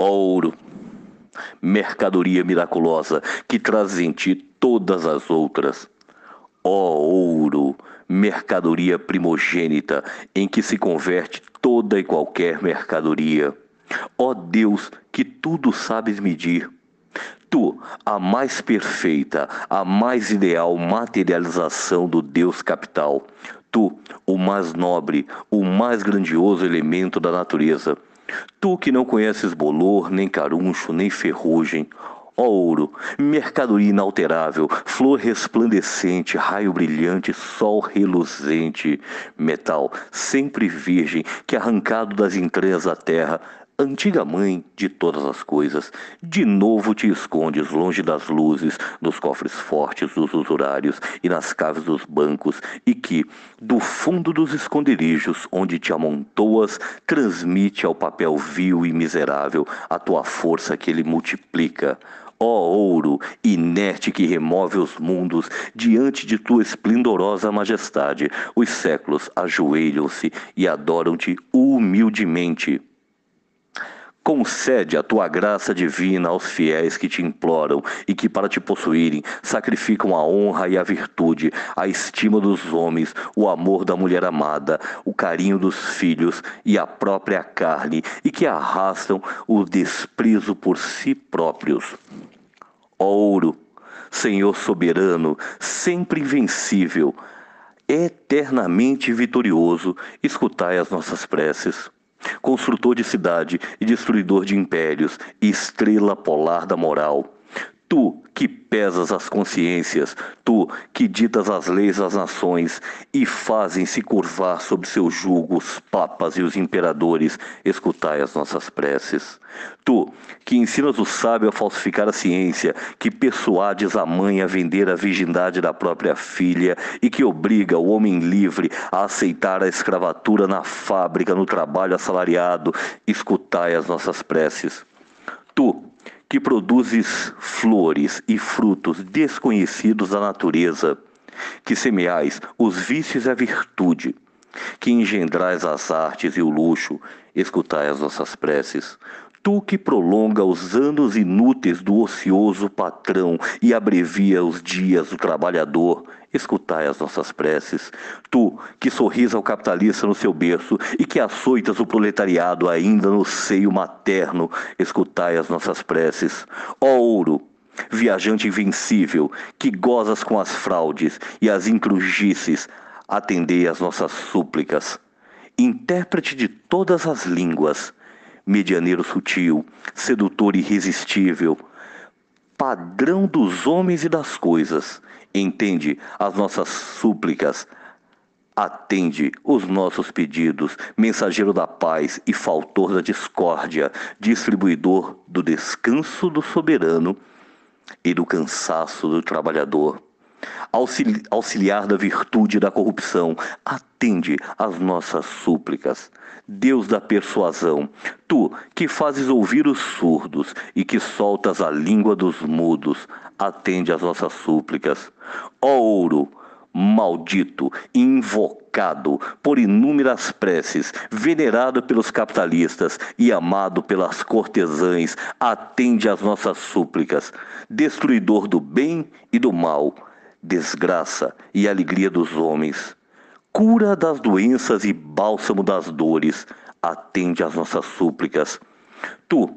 Ouro, mercadoria miraculosa que traz em ti todas as outras. Ó ouro, mercadoria primogênita em que se converte toda e qualquer mercadoria. Ó Deus, que tudo sabes medir. Tu, a mais perfeita, a mais ideal materialização do Deus capital. Tu, o mais nobre, o mais grandioso elemento da natureza. Tu que não conheces bolor, nem caruncho, nem ferrugem, ouro, mercadoria inalterável, flor resplandecente, raio brilhante, sol reluzente, metal sempre virgem, que arrancado das entranhas da terra, antiga mãe de todas as coisas, de novo te escondes longe das luzes, nos cofres fortes dos usurários e nas caves dos bancos, e que, do fundo dos esconderijos onde te amontoas, transmite ao papel vil e miserável a tua força que ele multiplica. Ó ouro, inerte que remove os mundos, diante de tua esplendorosa majestade, os séculos ajoelham-se e adoram-te humildemente. Concede a tua graça divina aos fiéis que te imploram e que, para te possuírem, sacrificam a honra e a virtude, a estima dos homens, o amor da mulher amada, o carinho dos filhos e a própria carne, e que arrastam o desprezo por si próprios. Ouro, Senhor soberano, sempre invencível, eternamente vitorioso, escutai as nossas preces construtor de cidade e destruidor de impérios, estrela polar da moral. Tu que pesas as consciências, tu que ditas as leis das nações e fazem se curvar sob seu jugo os papas e os imperadores, escutai as nossas preces. Tu que ensinas o sábio a falsificar a ciência, que persuades a mãe a vender a virgindade da própria filha e que obriga o homem livre a aceitar a escravatura na fábrica, no trabalho assalariado, escutai as nossas preces. Tu que produzes flores e frutos desconhecidos da natureza, que semeais os vícios e a virtude, que engendrais as artes e o luxo, escutai as nossas preces. Tu que prolonga os anos inúteis do ocioso patrão e abrevia os dias do trabalhador, escutai as nossas preces. Tu, que sorris ao capitalista no seu berço e que açoitas o proletariado ainda no seio materno, escutai as nossas preces. Ó ouro, viajante invencível, que gozas com as fraudes e as incrugices, atendei às nossas súplicas. Intérprete de todas as línguas, medianeiro sutil, sedutor irresistível, padrão dos homens e das coisas, entende as nossas súplicas, atende os nossos pedidos, mensageiro da paz e faltor da discórdia, distribuidor do descanso do soberano e do cansaço do trabalhador. Auxiliar da virtude e da corrupção, atende às nossas súplicas. Deus da persuasão, tu que fazes ouvir os surdos e que soltas a língua dos mudos, atende às nossas súplicas. Ó ouro, maldito, invocado por inúmeras preces, venerado pelos capitalistas e amado pelas cortesãs, atende às nossas súplicas. Destruidor do bem e do mal, desgraça e alegria dos homens, cura das doenças e bálsamo das dores, atende às nossas súplicas. Tu,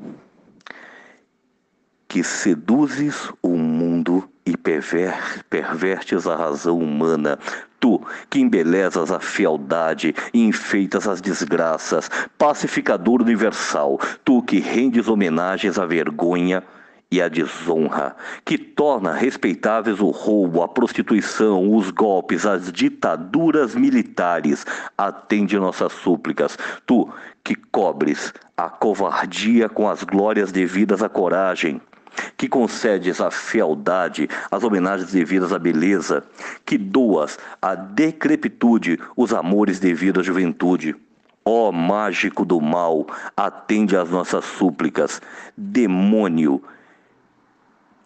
que seduzes o mundo e perver, pervertes a razão humana, tu que embelezas a fealdade e enfeitas as desgraças, pacificador universal, tu que rendes homenagens à vergonha e à desonra, que torna respeitáveis o roubo, a prostituição, os golpes, as ditaduras militares, atende nossas súplicas, tu que cobres a covardia com as glórias devidas à coragem, que concedes a fealdade, as homenagens devidas à beleza, que doas à decrepitude os amores devidos à juventude. Ó mágico do mal, atende às nossas súplicas, demônio,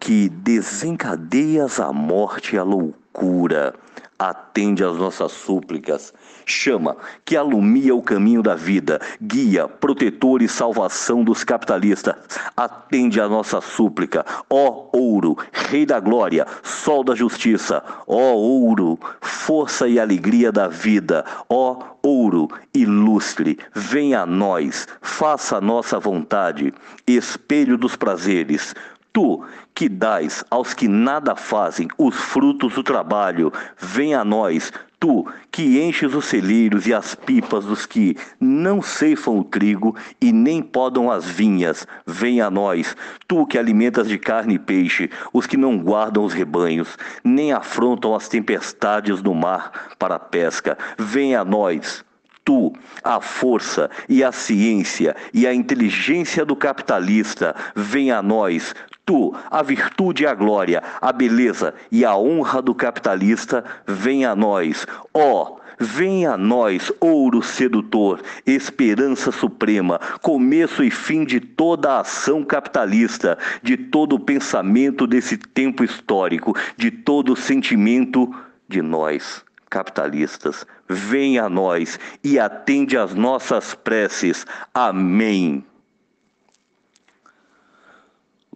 que desencadeias a morte e a loucura, atende às nossas súplicas. Chama, que alumia o caminho da vida, guia, protetor e salvação dos capitalistas. Atende à nossa súplica, ó ouro, Rei da glória, Sol da justiça, ó ouro, força e alegria da vida, ó ouro ilustre, venha a nós, faça a nossa vontade, espelho dos prazeres Tu, que dás aos que nada fazem os frutos do trabalho, vem a nós, tu, que enches os celeiros e as pipas dos que não ceifam o trigo e nem podam as vinhas, vem a nós, tu que alimentas de carne e peixe os que não guardam os rebanhos, nem afrontam as tempestades do mar para a pesca, vem a nós tu, a força e a ciência e a inteligência do capitalista, vem a nós, Tu, a virtude e a glória, a beleza e a honra do capitalista, vem a nós. Ó, oh, vem a nós, ouro sedutor, esperança suprema, começo e fim de toda a ação capitalista, de todo o pensamento desse tempo histórico, de todo o sentimento de nós capitalistas. Vem a nós e atende às nossas preces. Amém.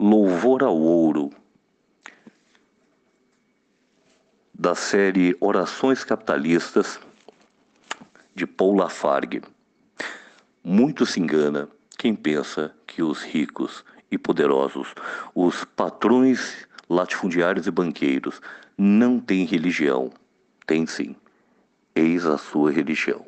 Louvor ao Ouro, da série Orações Capitalistas, de Paul Lafargue. Muito se engana quem pensa que os ricos e poderosos, os patrões latifundiários e banqueiros, não têm religião. Tem sim. Eis a sua religião.